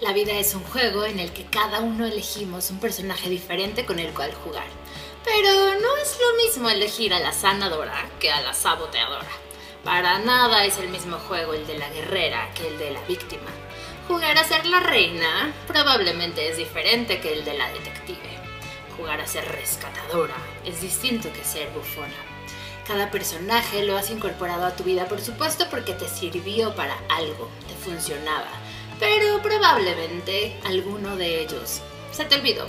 La vida es un juego en el que cada uno elegimos un personaje diferente con el cual jugar. Pero no es lo mismo elegir a la sanadora que a la saboteadora. Para nada es el mismo juego el de la guerrera que el de la víctima. Jugar a ser la reina probablemente es diferente que el de la detective. Jugar a ser rescatadora es distinto que ser bufona. Cada personaje lo has incorporado a tu vida, por supuesto, porque te sirvió para algo, te funcionaba. Pero probablemente alguno de ellos se te olvidó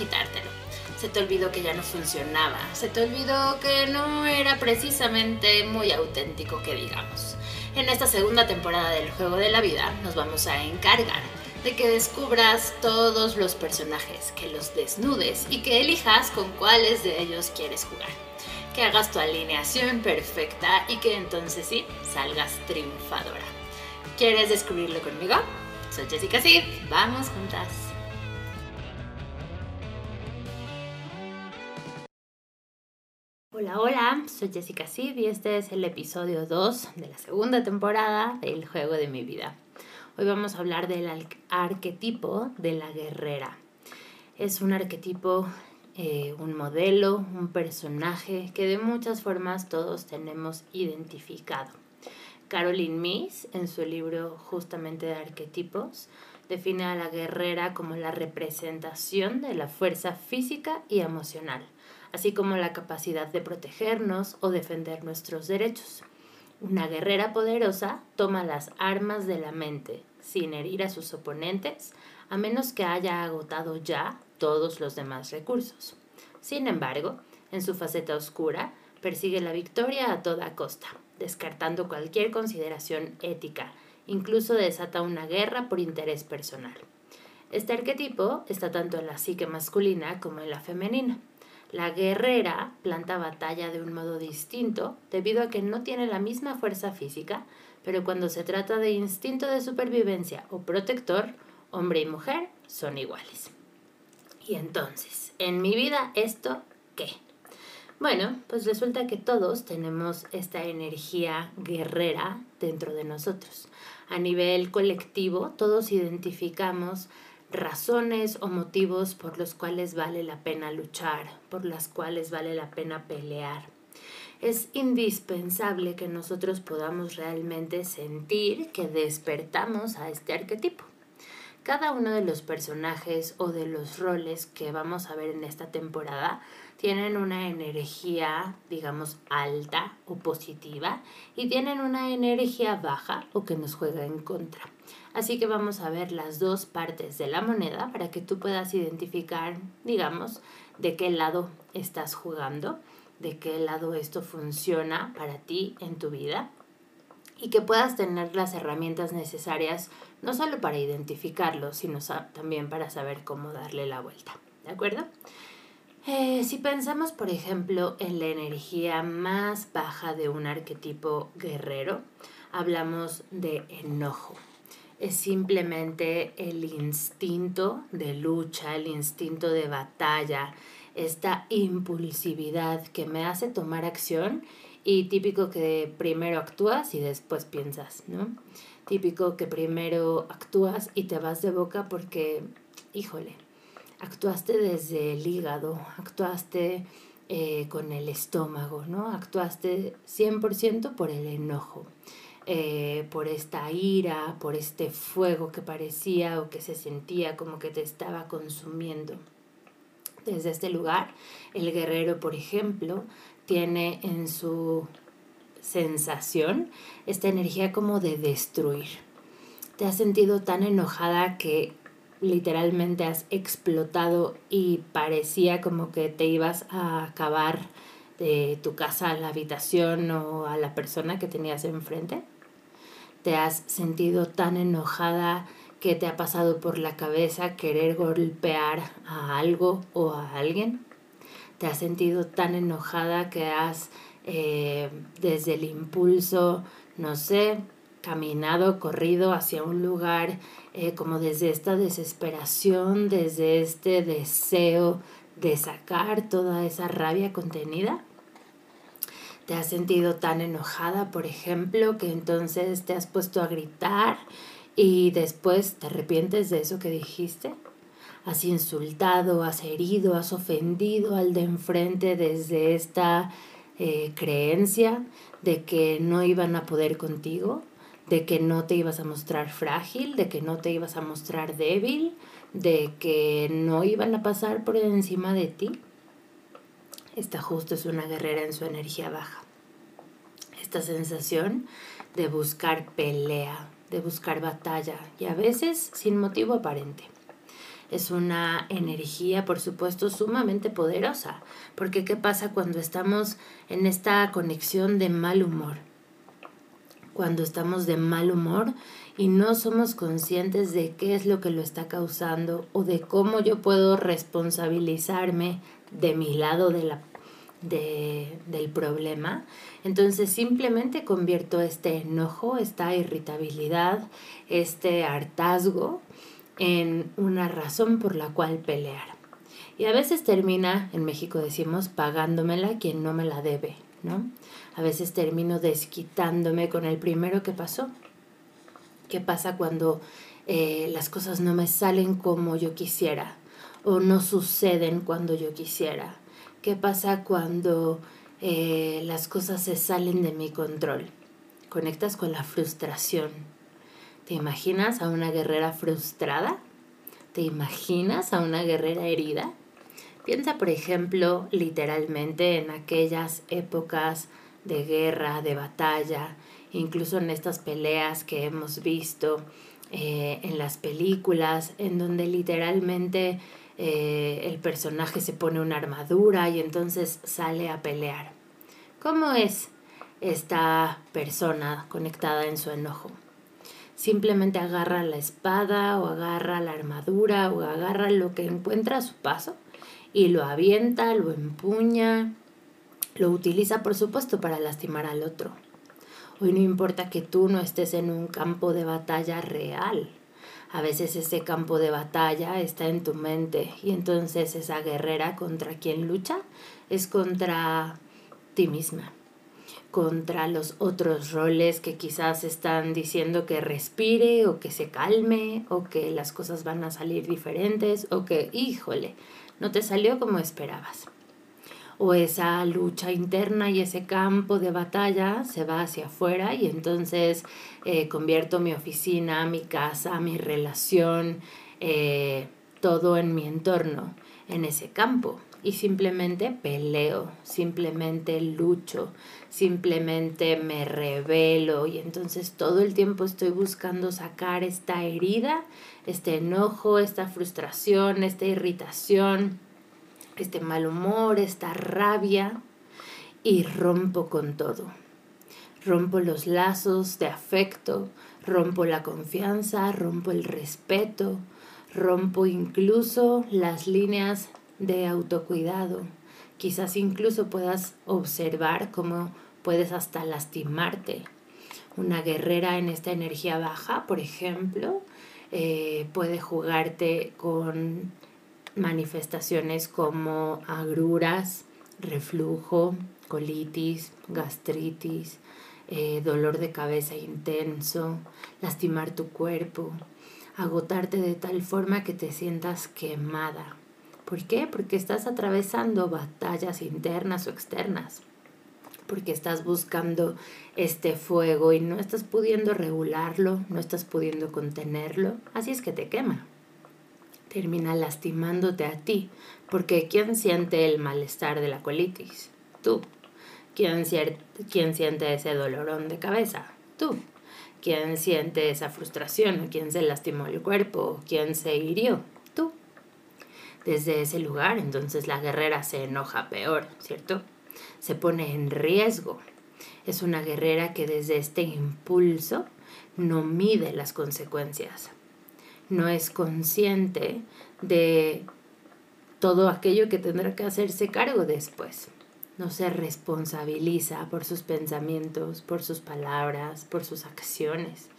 quitártelo. Se te olvidó que ya no funcionaba. Se te olvidó que no era precisamente muy auténtico que digamos. En esta segunda temporada del Juego de la Vida nos vamos a encargar de que descubras todos los personajes, que los desnudes y que elijas con cuáles de ellos quieres jugar. Que hagas tu alineación perfecta y que entonces sí salgas triunfadora. ¿Quieres descubrirlo conmigo? Soy Jessica Sid, vamos juntas. Hola, hola, soy Jessica Sid y este es el episodio 2 de la segunda temporada del Juego de mi vida. Hoy vamos a hablar del arquetipo de la guerrera. Es un arquetipo, eh, un modelo, un personaje que de muchas formas todos tenemos identificado. Caroline Miss, en su libro justamente de arquetipos, define a la guerrera como la representación de la fuerza física y emocional así como la capacidad de protegernos o defender nuestros derechos. Una guerrera poderosa toma las armas de la mente sin herir a sus oponentes, a menos que haya agotado ya todos los demás recursos. Sin embargo, en su faceta oscura, persigue la victoria a toda costa, descartando cualquier consideración ética, incluso desata una guerra por interés personal. Este arquetipo está tanto en la psique masculina como en la femenina. La guerrera planta batalla de un modo distinto debido a que no tiene la misma fuerza física, pero cuando se trata de instinto de supervivencia o protector, hombre y mujer son iguales. Y entonces, en mi vida, ¿esto qué? Bueno, pues resulta que todos tenemos esta energía guerrera dentro de nosotros. A nivel colectivo, todos identificamos razones o motivos por los cuales vale la pena luchar, por las cuales vale la pena pelear. Es indispensable que nosotros podamos realmente sentir que despertamos a este arquetipo. Cada uno de los personajes o de los roles que vamos a ver en esta temporada tienen una energía, digamos, alta o positiva y tienen una energía baja o que nos juega en contra. Así que vamos a ver las dos partes de la moneda para que tú puedas identificar, digamos, de qué lado estás jugando, de qué lado esto funciona para ti en tu vida y que puedas tener las herramientas necesarias no solo para identificarlo, sino también para saber cómo darle la vuelta. ¿De acuerdo? Eh, si pensamos, por ejemplo, en la energía más baja de un arquetipo guerrero, hablamos de enojo es simplemente el instinto de lucha, el instinto de batalla, esta impulsividad que me hace tomar acción y típico que primero actúas y después piensas, ¿no? Típico que primero actúas y te vas de boca porque, híjole, actuaste desde el hígado, actuaste eh, con el estómago, ¿no? Actuaste 100% por el enojo. Eh, por esta ira, por este fuego que parecía o que se sentía como que te estaba consumiendo. Desde este lugar, el guerrero, por ejemplo, tiene en su sensación esta energía como de destruir. Te has sentido tan enojada que literalmente has explotado y parecía como que te ibas a acabar de tu casa a la habitación o a la persona que tenías enfrente? ¿Te has sentido tan enojada que te ha pasado por la cabeza querer golpear a algo o a alguien? ¿Te has sentido tan enojada que has eh, desde el impulso, no sé, caminado, corrido hacia un lugar eh, como desde esta desesperación, desde este deseo de sacar toda esa rabia contenida? te has sentido tan enojada, por ejemplo, que entonces te has puesto a gritar y después te arrepientes de eso que dijiste. Has insultado, has herido, has ofendido al de enfrente desde esta eh, creencia de que no iban a poder contigo, de que no te ibas a mostrar frágil, de que no te ibas a mostrar débil, de que no iban a pasar por encima de ti. Esta justo es una guerrera en su energía baja. Esta sensación de buscar pelea, de buscar batalla y a veces sin motivo aparente. Es una energía, por supuesto, sumamente poderosa, porque ¿qué pasa cuando estamos en esta conexión de mal humor? Cuando estamos de mal humor y no somos conscientes de qué es lo que lo está causando o de cómo yo puedo responsabilizarme de mi lado de la de, del problema. Entonces simplemente convierto este enojo, esta irritabilidad, este hartazgo en una razón por la cual pelear. Y a veces termina, en México decimos, pagándomela quien no me la debe, ¿no? A veces termino desquitándome con el primero que pasó. ¿Qué pasa cuando eh, las cosas no me salen como yo quisiera o no suceden cuando yo quisiera? ¿Qué pasa cuando eh, las cosas se salen de mi control? Conectas con la frustración. ¿Te imaginas a una guerrera frustrada? ¿Te imaginas a una guerrera herida? Piensa, por ejemplo, literalmente en aquellas épocas de guerra, de batalla, incluso en estas peleas que hemos visto eh, en las películas, en donde literalmente eh, el personaje se pone una armadura y entonces sale a pelear. ¿Cómo es esta persona conectada en su enojo? Simplemente agarra la espada o agarra la armadura o agarra lo que encuentra a su paso y lo avienta, lo empuña, lo utiliza por supuesto para lastimar al otro. Hoy no importa que tú no estés en un campo de batalla real, a veces ese campo de batalla está en tu mente y entonces esa guerrera contra quien lucha es contra ti misma, contra los otros roles que quizás están diciendo que respire o que se calme o que las cosas van a salir diferentes o que, híjole, no te salió como esperabas. O esa lucha interna y ese campo de batalla se va hacia afuera y entonces eh, convierto mi oficina, mi casa, mi relación, eh, todo en mi entorno, en ese campo. Y simplemente peleo, simplemente lucho, simplemente me revelo y entonces todo el tiempo estoy buscando sacar esta herida, este enojo, esta frustración, esta irritación este mal humor, esta rabia y rompo con todo. Rompo los lazos de afecto, rompo la confianza, rompo el respeto, rompo incluso las líneas de autocuidado. Quizás incluso puedas observar cómo puedes hasta lastimarte. Una guerrera en esta energía baja, por ejemplo, eh, puede jugarte con manifestaciones como agruras, reflujo, colitis, gastritis, eh, dolor de cabeza intenso, lastimar tu cuerpo, agotarte de tal forma que te sientas quemada. ¿Por qué? Porque estás atravesando batallas internas o externas. Porque estás buscando este fuego y no estás pudiendo regularlo, no estás pudiendo contenerlo. Así es que te quema termina lastimándote a ti, porque ¿quién siente el malestar de la colitis? Tú. ¿Quién, ¿Quién siente ese dolorón de cabeza? Tú. ¿Quién siente esa frustración? ¿Quién se lastimó el cuerpo? ¿Quién se hirió? Tú. Desde ese lugar, entonces la guerrera se enoja peor, ¿cierto? Se pone en riesgo. Es una guerrera que desde este impulso no mide las consecuencias no es consciente de todo aquello que tendrá que hacerse cargo después. No se responsabiliza por sus pensamientos, por sus palabras, por sus acciones.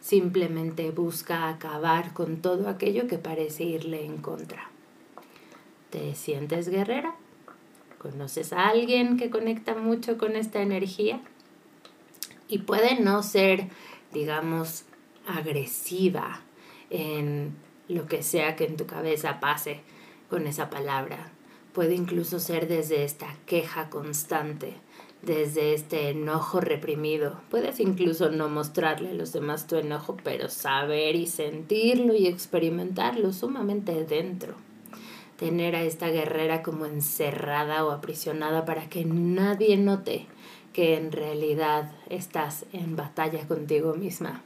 Simplemente busca acabar con todo aquello que parece irle en contra. ¿Te sientes guerrera? ¿Conoces a alguien que conecta mucho con esta energía? Y puede no ser, digamos, agresiva en lo que sea que en tu cabeza pase con esa palabra. Puede incluso ser desde esta queja constante, desde este enojo reprimido. Puedes incluso no mostrarle a los demás tu enojo, pero saber y sentirlo y experimentarlo sumamente dentro. Tener a esta guerrera como encerrada o aprisionada para que nadie note que en realidad estás en batalla contigo misma.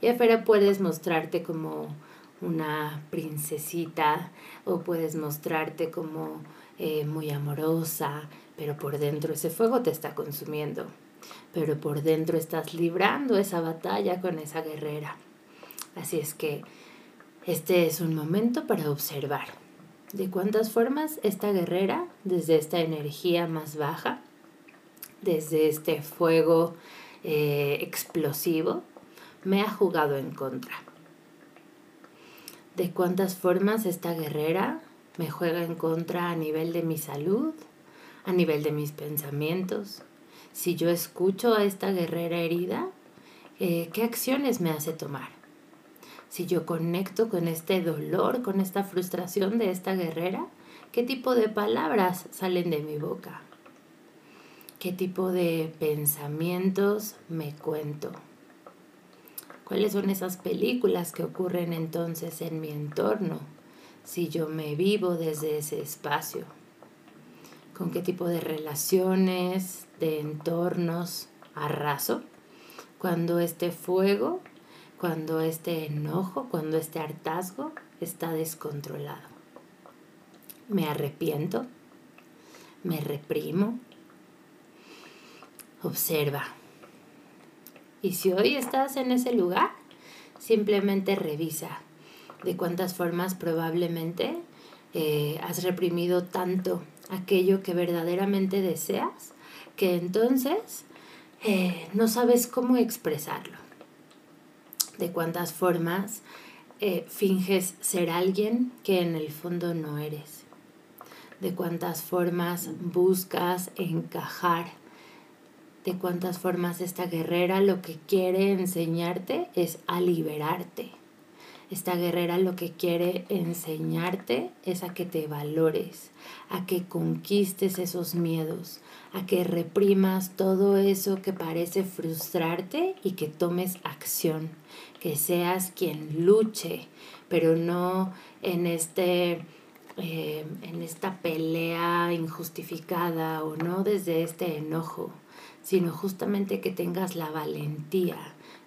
Y afuera puedes mostrarte como una princesita o puedes mostrarte como eh, muy amorosa, pero por dentro ese fuego te está consumiendo. Pero por dentro estás librando esa batalla con esa guerrera. Así es que este es un momento para observar de cuántas formas esta guerrera, desde esta energía más baja, desde este fuego eh, explosivo, me ha jugado en contra. De cuántas formas esta guerrera me juega en contra a nivel de mi salud, a nivel de mis pensamientos. Si yo escucho a esta guerrera herida, eh, ¿qué acciones me hace tomar? Si yo conecto con este dolor, con esta frustración de esta guerrera, ¿qué tipo de palabras salen de mi boca? ¿Qué tipo de pensamientos me cuento? ¿Cuáles son esas películas que ocurren entonces en mi entorno si yo me vivo desde ese espacio? ¿Con qué tipo de relaciones, de entornos arraso? Cuando este fuego, cuando este enojo, cuando este hartazgo está descontrolado. Me arrepiento, me reprimo, Observa. Y si hoy estás en ese lugar, simplemente revisa de cuántas formas probablemente eh, has reprimido tanto aquello que verdaderamente deseas, que entonces eh, no sabes cómo expresarlo. De cuántas formas eh, finges ser alguien que en el fondo no eres. De cuántas formas buscas encajar de cuántas formas esta guerrera lo que quiere enseñarte es a liberarte. Esta guerrera lo que quiere enseñarte es a que te valores, a que conquistes esos miedos, a que reprimas todo eso que parece frustrarte y que tomes acción, que seas quien luche, pero no en este eh, en esta pelea injustificada o no desde este enojo, sino justamente que tengas la valentía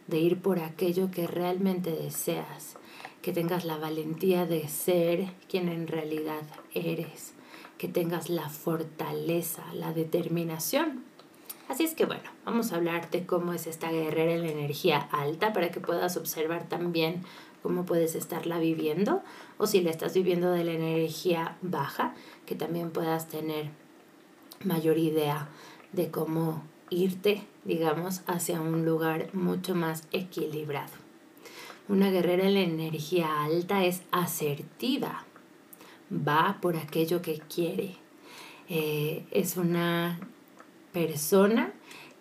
de ir por aquello que realmente deseas, que tengas la valentía de ser quien en realidad eres, que tengas la fortaleza, la determinación. Así es que bueno, vamos a hablar de cómo es esta guerrera en la energía alta para que puedas observar también cómo puedes estarla viviendo o si la estás viviendo de la energía baja, que también puedas tener mayor idea de cómo irte, digamos, hacia un lugar mucho más equilibrado. Una guerrera en la energía alta es asertiva, va por aquello que quiere. Eh, es una persona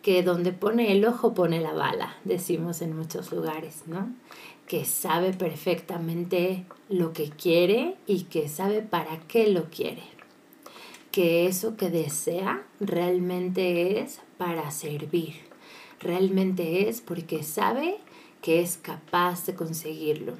que donde pone el ojo pone la bala, decimos en muchos lugares, ¿no? Que sabe perfectamente lo que quiere y que sabe para qué lo quiere que eso que desea realmente es para servir, realmente es porque sabe que es capaz de conseguirlo,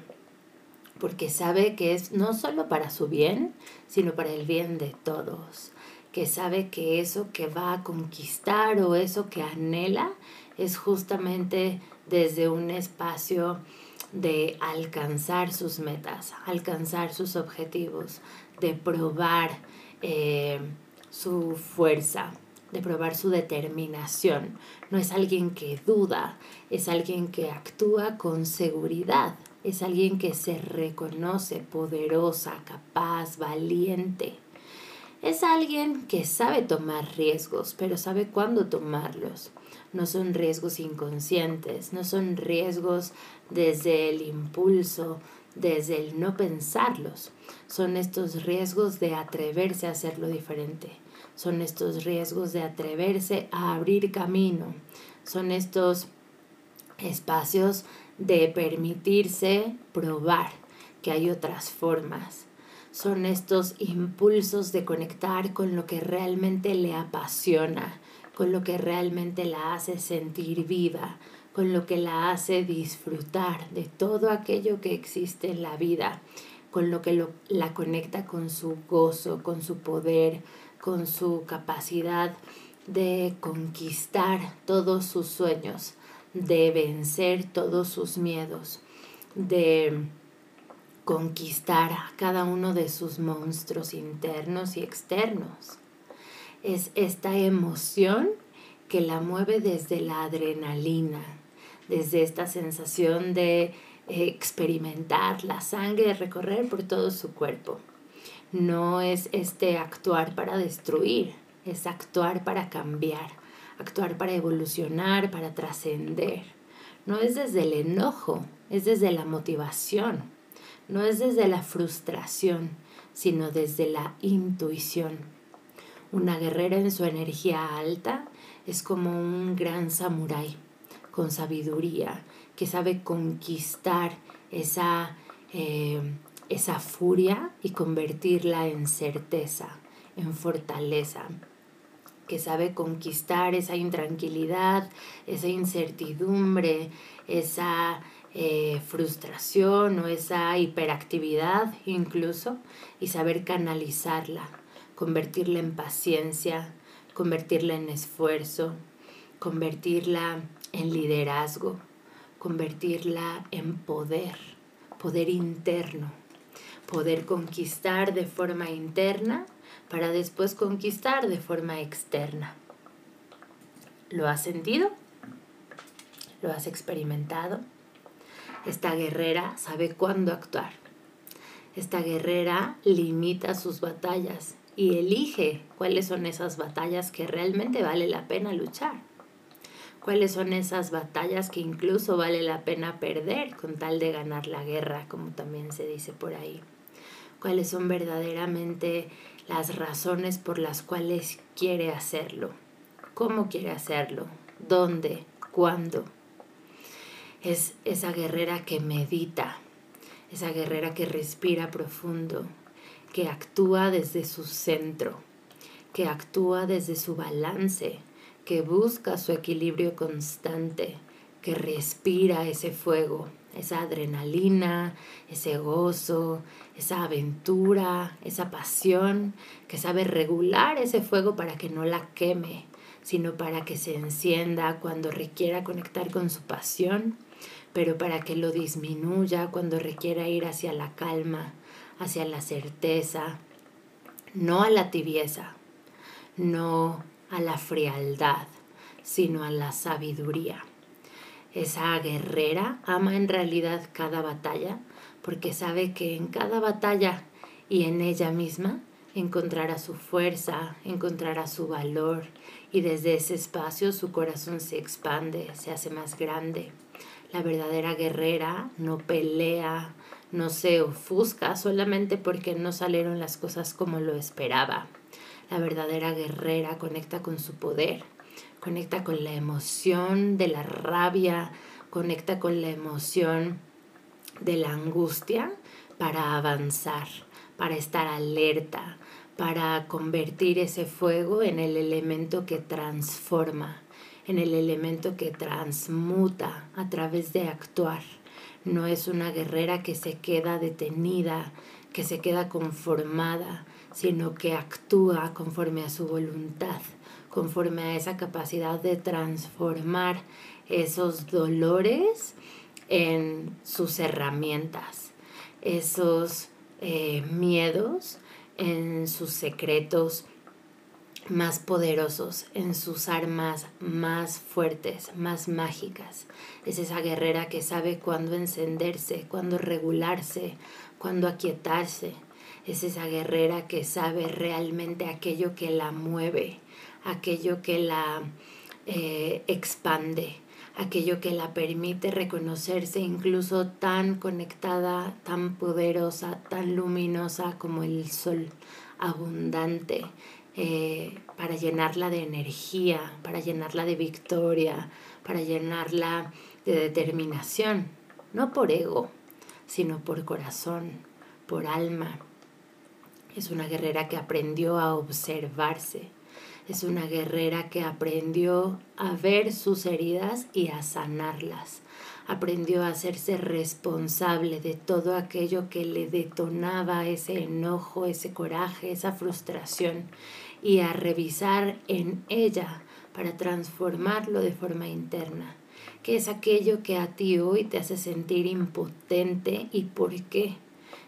porque sabe que es no solo para su bien, sino para el bien de todos, que sabe que eso que va a conquistar o eso que anhela es justamente desde un espacio de alcanzar sus metas, alcanzar sus objetivos, de probar eh, su fuerza, de probar su determinación. No es alguien que duda, es alguien que actúa con seguridad, es alguien que se reconoce poderosa, capaz, valiente. Es alguien que sabe tomar riesgos, pero sabe cuándo tomarlos. No son riesgos inconscientes, no son riesgos desde el impulso, desde el no pensarlos. Son estos riesgos de atreverse a hacerlo diferente. Son estos riesgos de atreverse a abrir camino. Son estos espacios de permitirse probar que hay otras formas. Son estos impulsos de conectar con lo que realmente le apasiona, con lo que realmente la hace sentir viva, con lo que la hace disfrutar de todo aquello que existe en la vida, con lo que la conecta con su gozo, con su poder, con su capacidad de conquistar todos sus sueños, de vencer todos sus miedos, de conquistar a cada uno de sus monstruos internos y externos. Es esta emoción que la mueve desde la adrenalina, desde esta sensación de experimentar la sangre, recorrer por todo su cuerpo. No es este actuar para destruir, es actuar para cambiar, actuar para evolucionar, para trascender. No es desde el enojo, es desde la motivación, no es desde la frustración, sino desde la intuición. Una guerrera en su energía alta es como un gran samurái con sabiduría, que sabe conquistar esa, eh, esa furia y convertirla en certeza, en fortaleza, que sabe conquistar esa intranquilidad, esa incertidumbre, esa eh, frustración o esa hiperactividad incluso, y saber canalizarla, convertirla en paciencia, convertirla en esfuerzo, convertirla en liderazgo, convertirla en poder, poder interno, poder conquistar de forma interna para después conquistar de forma externa. ¿Lo has sentido? ¿Lo has experimentado? Esta guerrera sabe cuándo actuar. Esta guerrera limita sus batallas y elige cuáles son esas batallas que realmente vale la pena luchar cuáles son esas batallas que incluso vale la pena perder con tal de ganar la guerra, como también se dice por ahí. Cuáles son verdaderamente las razones por las cuales quiere hacerlo. ¿Cómo quiere hacerlo? ¿Dónde? ¿Cuándo? Es esa guerrera que medita, esa guerrera que respira profundo, que actúa desde su centro, que actúa desde su balance, que busca su equilibrio constante, que respira ese fuego, esa adrenalina, ese gozo, esa aventura, esa pasión, que sabe regular ese fuego para que no la queme, sino para que se encienda cuando requiera conectar con su pasión, pero para que lo disminuya cuando requiera ir hacia la calma, hacia la certeza, no a la tibieza, no a la frialdad, sino a la sabiduría. Esa guerrera ama en realidad cada batalla porque sabe que en cada batalla y en ella misma encontrará su fuerza, encontrará su valor y desde ese espacio su corazón se expande, se hace más grande. La verdadera guerrera no pelea, no se ofusca solamente porque no salieron las cosas como lo esperaba. La verdadera guerrera conecta con su poder, conecta con la emoción de la rabia, conecta con la emoción de la angustia para avanzar, para estar alerta, para convertir ese fuego en el elemento que transforma, en el elemento que transmuta a través de actuar. No es una guerrera que se queda detenida, que se queda conformada, sino que actúa conforme a su voluntad, conforme a esa capacidad de transformar esos dolores en sus herramientas, esos eh, miedos en sus secretos más poderosos, en sus armas más fuertes, más mágicas. Es esa guerrera que sabe cuándo encenderse, cuándo regularse, cuándo aquietarse. Es esa guerrera que sabe realmente aquello que la mueve, aquello que la eh, expande, aquello que la permite reconocerse incluso tan conectada, tan poderosa, tan luminosa como el sol abundante, eh, para llenarla de energía, para llenarla de victoria, para llenarla de determinación. no por ego, sino por corazón, por alma. Es una guerrera que aprendió a observarse. Es una guerrera que aprendió a ver sus heridas y a sanarlas. Aprendió a hacerse responsable de todo aquello que le detonaba ese enojo, ese coraje, esa frustración y a revisar en ella para transformarlo de forma interna. ¿Qué es aquello que a ti hoy te hace sentir impotente y por qué?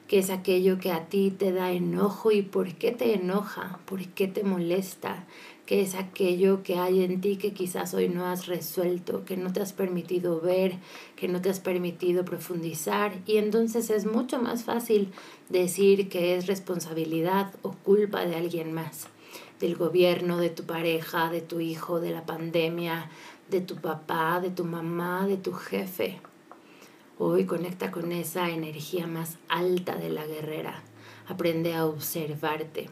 ¿Qué es aquello que a ti te da enojo y por qué te enoja? ¿Por qué te molesta? ¿Qué es aquello que hay en ti que quizás hoy no has resuelto, que no te has permitido ver, que no te has permitido profundizar? Y entonces es mucho más fácil decir que es responsabilidad o culpa de alguien más del gobierno, de tu pareja, de tu hijo, de la pandemia, de tu papá, de tu mamá, de tu jefe. Hoy conecta con esa energía más alta de la guerrera. Aprende a observarte.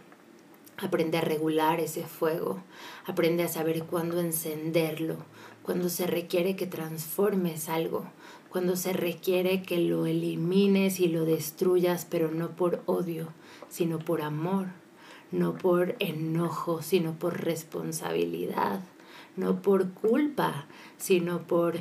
Aprende a regular ese fuego. Aprende a saber cuándo encenderlo. Cuando se requiere que transformes algo. Cuando se requiere que lo elimines y lo destruyas, pero no por odio, sino por amor no por enojo, sino por responsabilidad, no por culpa, sino por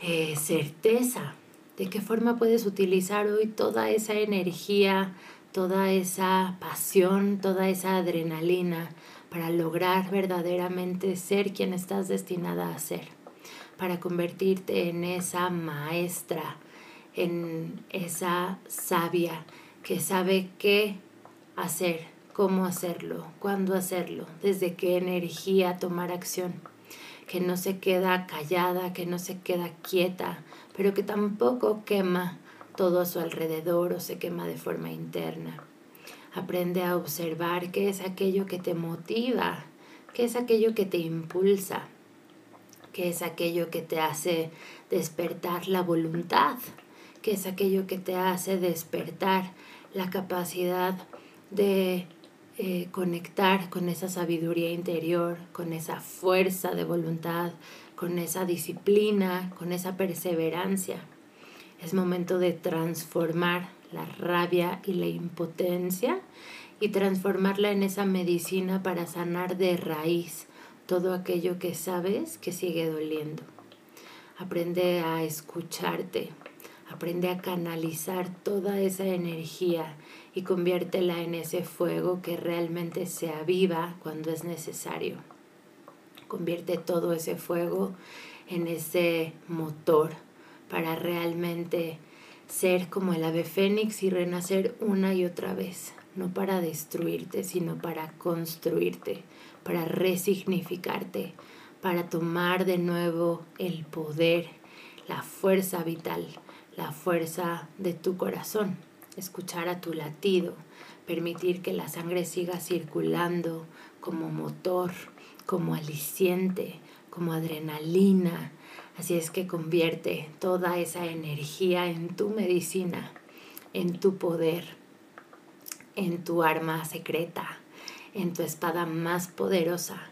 eh, certeza. ¿De qué forma puedes utilizar hoy toda esa energía, toda esa pasión, toda esa adrenalina para lograr verdaderamente ser quien estás destinada a ser? Para convertirte en esa maestra, en esa sabia que sabe qué hacer cómo hacerlo, cuándo hacerlo, desde qué energía tomar acción, que no se queda callada, que no se queda quieta, pero que tampoco quema todo a su alrededor o se quema de forma interna. Aprende a observar qué es aquello que te motiva, qué es aquello que te impulsa, qué es aquello que te hace despertar la voluntad, qué es aquello que te hace despertar la capacidad de eh, conectar con esa sabiduría interior, con esa fuerza de voluntad, con esa disciplina, con esa perseverancia. Es momento de transformar la rabia y la impotencia y transformarla en esa medicina para sanar de raíz todo aquello que sabes que sigue doliendo. Aprende a escucharte, aprende a canalizar toda esa energía y conviértela en ese fuego que realmente se aviva cuando es necesario. Convierte todo ese fuego en ese motor para realmente ser como el ave fénix y renacer una y otra vez, no para destruirte, sino para construirte, para resignificarte, para tomar de nuevo el poder, la fuerza vital, la fuerza de tu corazón. Escuchar a tu latido, permitir que la sangre siga circulando como motor, como aliciente, como adrenalina. Así es que convierte toda esa energía en tu medicina, en tu poder, en tu arma secreta, en tu espada más poderosa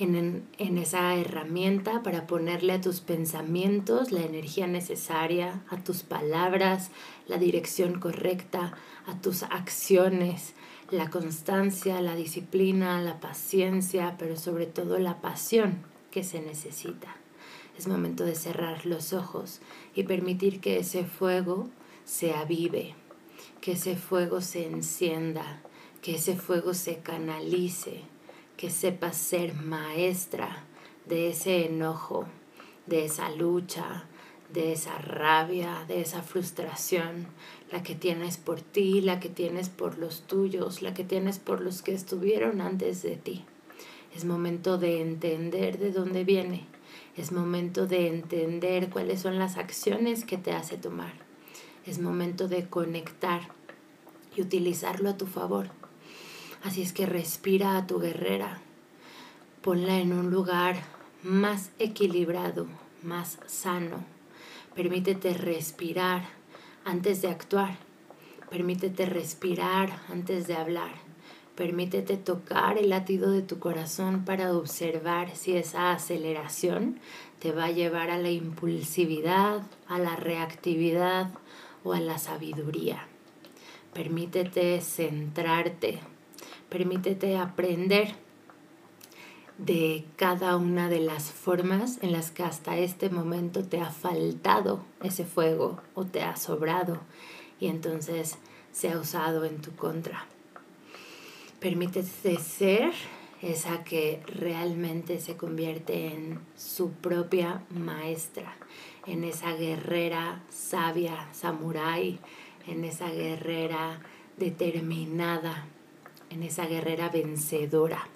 en, esa herramienta para ponerle a tus pensamientos la energía necesaria, a tus palabras la dirección correcta, a tus acciones la constancia, la disciplina, la paciencia, pero sobre todo la pasión que se necesita. Es momento de cerrar los ojos y permitir que ese fuego se avive, que ese fuego se encienda, que ese fuego se canalice, que sepas ser maestra de ese enojo, de esa lucha, de esa rabia, de esa frustración, la que tienes por ti, la que tienes por los tuyos, la que tienes por los que estuvieron antes de ti. Es momento de entender de dónde viene. Es momento de entender cuáles son las acciones que te hace tomar. Es momento de conectar y utilizarlo a tu favor. Así es que respira a tu guerrera, ponla en un lugar más equilibrado, más sano. Permítete respirar antes de actuar. Permítete respirar antes de hablar. Permítete tocar el latido de tu corazón para observar si esa aceleración te va a llevar a la impulsividad, a la reactividad o a la sabiduría. Permítete centrarte, permítete aprender de cada una de las formas en las que hasta este momento te ha faltado ese fuego o te ha sobrado y entonces se ha usado en tu contra. Permítete ser esa que realmente se convierte en su propia maestra, en esa guerrera sabia, samurái, en esa guerrera determinada, en esa guerrera vencedora.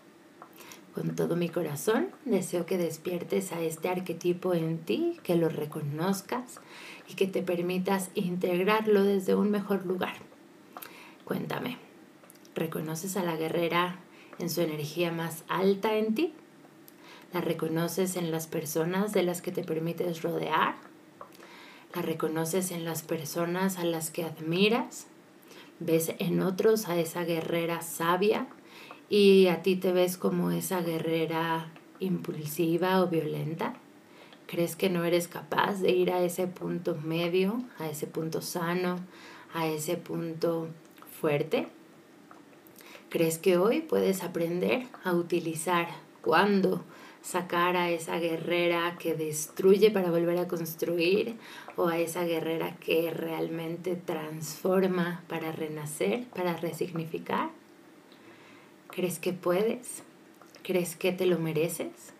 Con todo mi corazón deseo que despiertes a este arquetipo en ti, que lo reconozcas y que te permitas integrarlo desde un mejor lugar. Cuéntame, ¿reconoces a la guerrera en su energía más alta en ti? ¿La reconoces en las personas de las que te permites rodear? ¿La reconoces en las personas a las que admiras? ¿Ves en otros a esa guerrera sabia y a ti te ves como esa guerrera impulsiva o violenta? ¿Crees que no eres capaz de ir a ese punto medio, a ese punto sano, a ese punto fuerte? ¿Crees que hoy puedes aprender a utilizar cuando sacar a esa guerrera que destruye para volver a construir o a esa guerrera que realmente transforma para renacer, para resignificar? ¿Crees que puedes? ¿Crees que te lo mereces?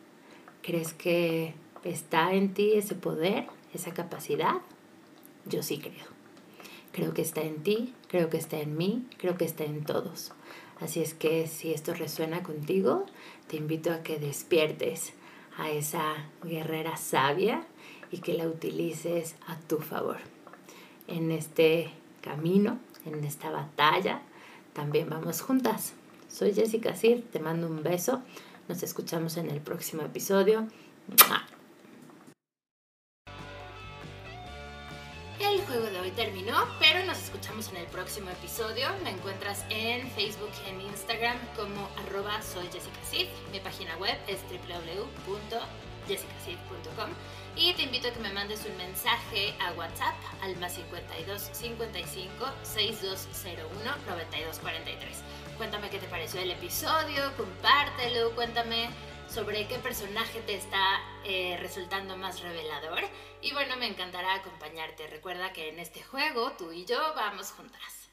¿Crees que está en ti ese poder, esa capacidad? Yo sí creo. Creo que está en ti, creo que está en mí, creo que está en todos. Así es que si esto resuena contigo, te invito a que despiertes a esa guerrera sabia y que la utilices a tu favor. En este camino, en esta batalla, también vamos juntas. Soy Jessica Sir, te mando un beso. Nos escuchamos en el próximo episodio. juego de hoy terminó, pero nos escuchamos en el próximo episodio. Me encuentras en Facebook y en Instagram como arroba soy Jessica Mi página web es www.jessicasid.com y te invito a que me mandes un mensaje a WhatsApp al más 52 55 6201 9243. Cuéntame qué te pareció el episodio, compártelo, cuéntame sobre qué personaje te está eh, resultando más revelador. Y bueno, me encantará acompañarte. Recuerda que en este juego tú y yo vamos juntas.